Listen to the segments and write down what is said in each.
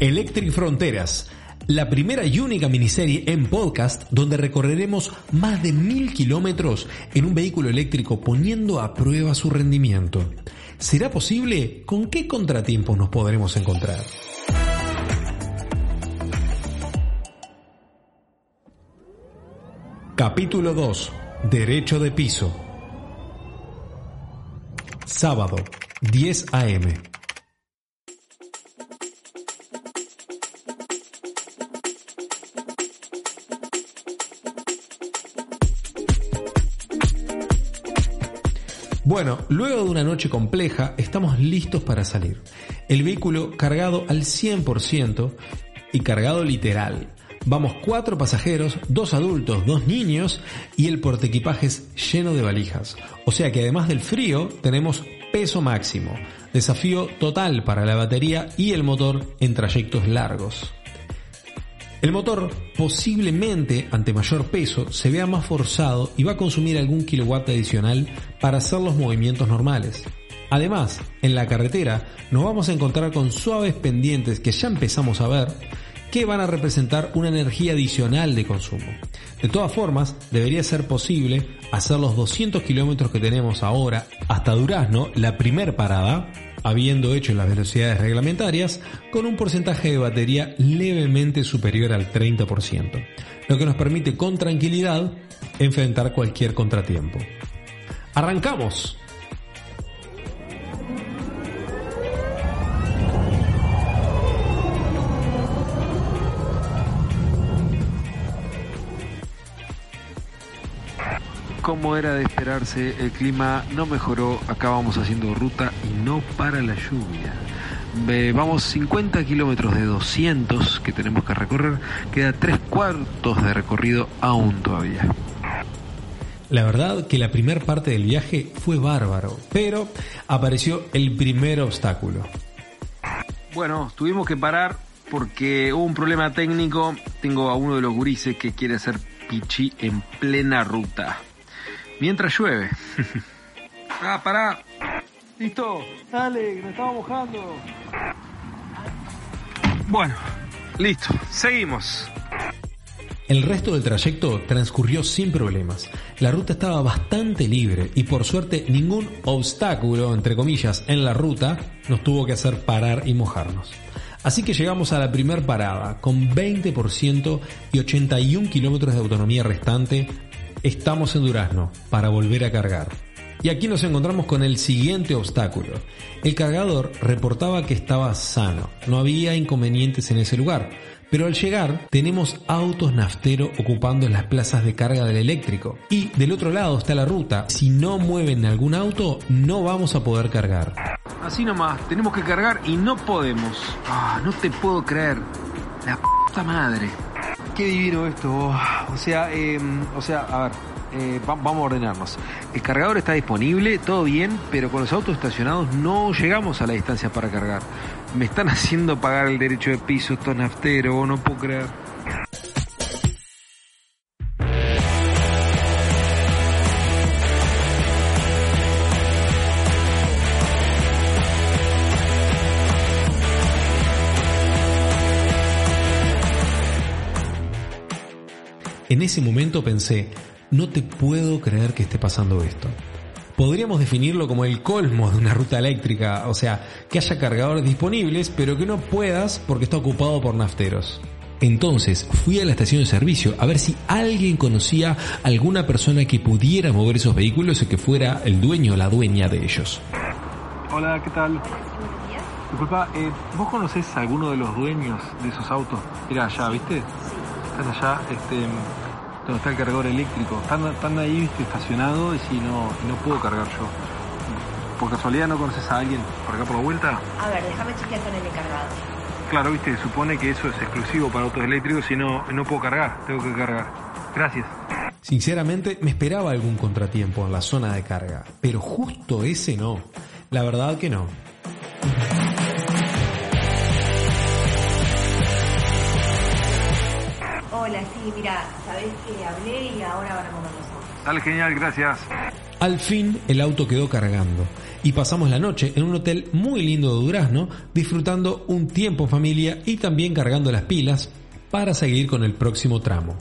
Electric Fronteras, la primera y única miniserie en podcast donde recorreremos más de mil kilómetros en un vehículo eléctrico poniendo a prueba su rendimiento. ¿Será posible? ¿Con qué contratiempos nos podremos encontrar? Capítulo 2. Derecho de piso. Sábado, 10 a.m. Bueno, luego de una noche compleja, estamos listos para salir. El vehículo cargado al 100% y cargado literal. Vamos cuatro pasajeros, dos adultos, dos niños y el portequipajes lleno de valijas. O sea que además del frío tenemos peso máximo, desafío total para la batería y el motor en trayectos largos. El motor posiblemente ante mayor peso se vea más forzado y va a consumir algún kilowatt adicional para hacer los movimientos normales. Además, en la carretera nos vamos a encontrar con suaves pendientes que ya empezamos a ver que van a representar una energía adicional de consumo. De todas formas, debería ser posible hacer los 200 kilómetros que tenemos ahora hasta Durazno, la primer parada, habiendo hecho las velocidades reglamentarias, con un porcentaje de batería levemente superior al 30%, lo que nos permite con tranquilidad enfrentar cualquier contratiempo. ¡Arrancamos! Como era de esperarse, el clima no mejoró. Acá vamos haciendo ruta y no para la lluvia. Ve, vamos 50 kilómetros de 200 que tenemos que recorrer. Queda tres cuartos de recorrido aún todavía. La verdad que la primera parte del viaje fue bárbaro, pero apareció el primer obstáculo. Bueno, tuvimos que parar porque hubo un problema técnico. Tengo a uno de los gurises que quiere hacer pichi en plena ruta. Mientras llueve. ah, pará. Listo. Dale, que nos estamos mojando. Bueno, listo. Seguimos. El resto del trayecto transcurrió sin problemas. La ruta estaba bastante libre y por suerte ningún obstáculo, entre comillas, en la ruta nos tuvo que hacer parar y mojarnos. Así que llegamos a la primer parada con 20% y 81 kilómetros de autonomía restante. Estamos en Durazno para volver a cargar. Y aquí nos encontramos con el siguiente obstáculo. El cargador reportaba que estaba sano, no había inconvenientes en ese lugar. Pero al llegar tenemos autos naftero ocupando las plazas de carga del eléctrico. Y del otro lado está la ruta. Si no mueven algún auto, no vamos a poder cargar. Así nomás, tenemos que cargar y no podemos. Ah, no te puedo creer. La puta madre. Qué divino esto. O sea, eh, o sea, a ver, eh, va- vamos a ordenarnos. El cargador está disponible, todo bien, pero con los autos estacionados no llegamos a la distancia para cargar. Me están haciendo pagar el derecho de piso estos nafteros, no puedo creer. En ese momento pensé, no te puedo creer que esté pasando esto. Podríamos definirlo como el colmo de una ruta eléctrica, o sea, que haya cargadores disponibles, pero que no puedas porque está ocupado por nafteros. Entonces fui a la estación de servicio a ver si alguien conocía alguna persona que pudiera mover esos vehículos y que fuera el dueño o la dueña de ellos. Hola, ¿qué tal? Disculpa, eh, ¿vos conocés a alguno de los dueños de esos autos? Mira allá, ¿viste? Allá, este, donde está el cargador eléctrico. Están, están ahí, ¿viste? estacionados y no, y no puedo cargar yo. ¿Por casualidad no conoces a alguien por acá por la vuelta? A ver, déjame chequear con el encargado. Claro, viste, supone que eso es exclusivo para autos eléctricos y no, no puedo cargar, tengo que cargar. Gracias. Sinceramente me esperaba algún contratiempo en la zona de carga, pero justo ese no. La verdad que no. Hola, sí, mira, sabés que hablé y ahora van a comer los autos. Dale, genial, gracias. Al fin el auto quedó cargando y pasamos la noche en un hotel muy lindo de Durazno disfrutando un tiempo en familia y también cargando las pilas para seguir con el próximo tramo.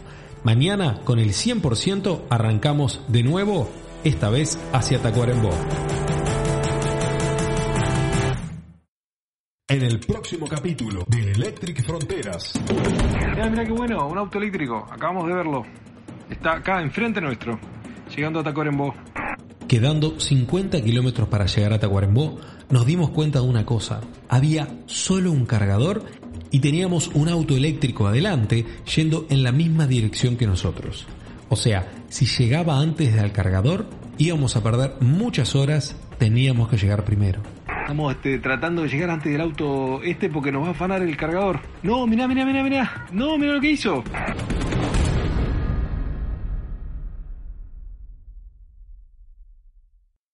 Mañana con el 100% arrancamos de nuevo, esta vez hacia Tacuarembó. En el próximo capítulo de Electric Fronteras. Mira, mira qué bueno, un auto eléctrico, acabamos de verlo. Está acá enfrente nuestro, llegando a Tacuarembó. Quedando 50 kilómetros para llegar a Tacuarembó, nos dimos cuenta de una cosa. Había solo un cargador y teníamos un auto eléctrico adelante yendo en la misma dirección que nosotros. O sea, si llegaba antes del cargador, íbamos a perder muchas horas, teníamos que llegar primero. Estamos este, tratando de llegar antes del auto este porque nos va a afanar el cargador. No, mirá, mirá, mirá, mirá. No, mirá lo que hizo.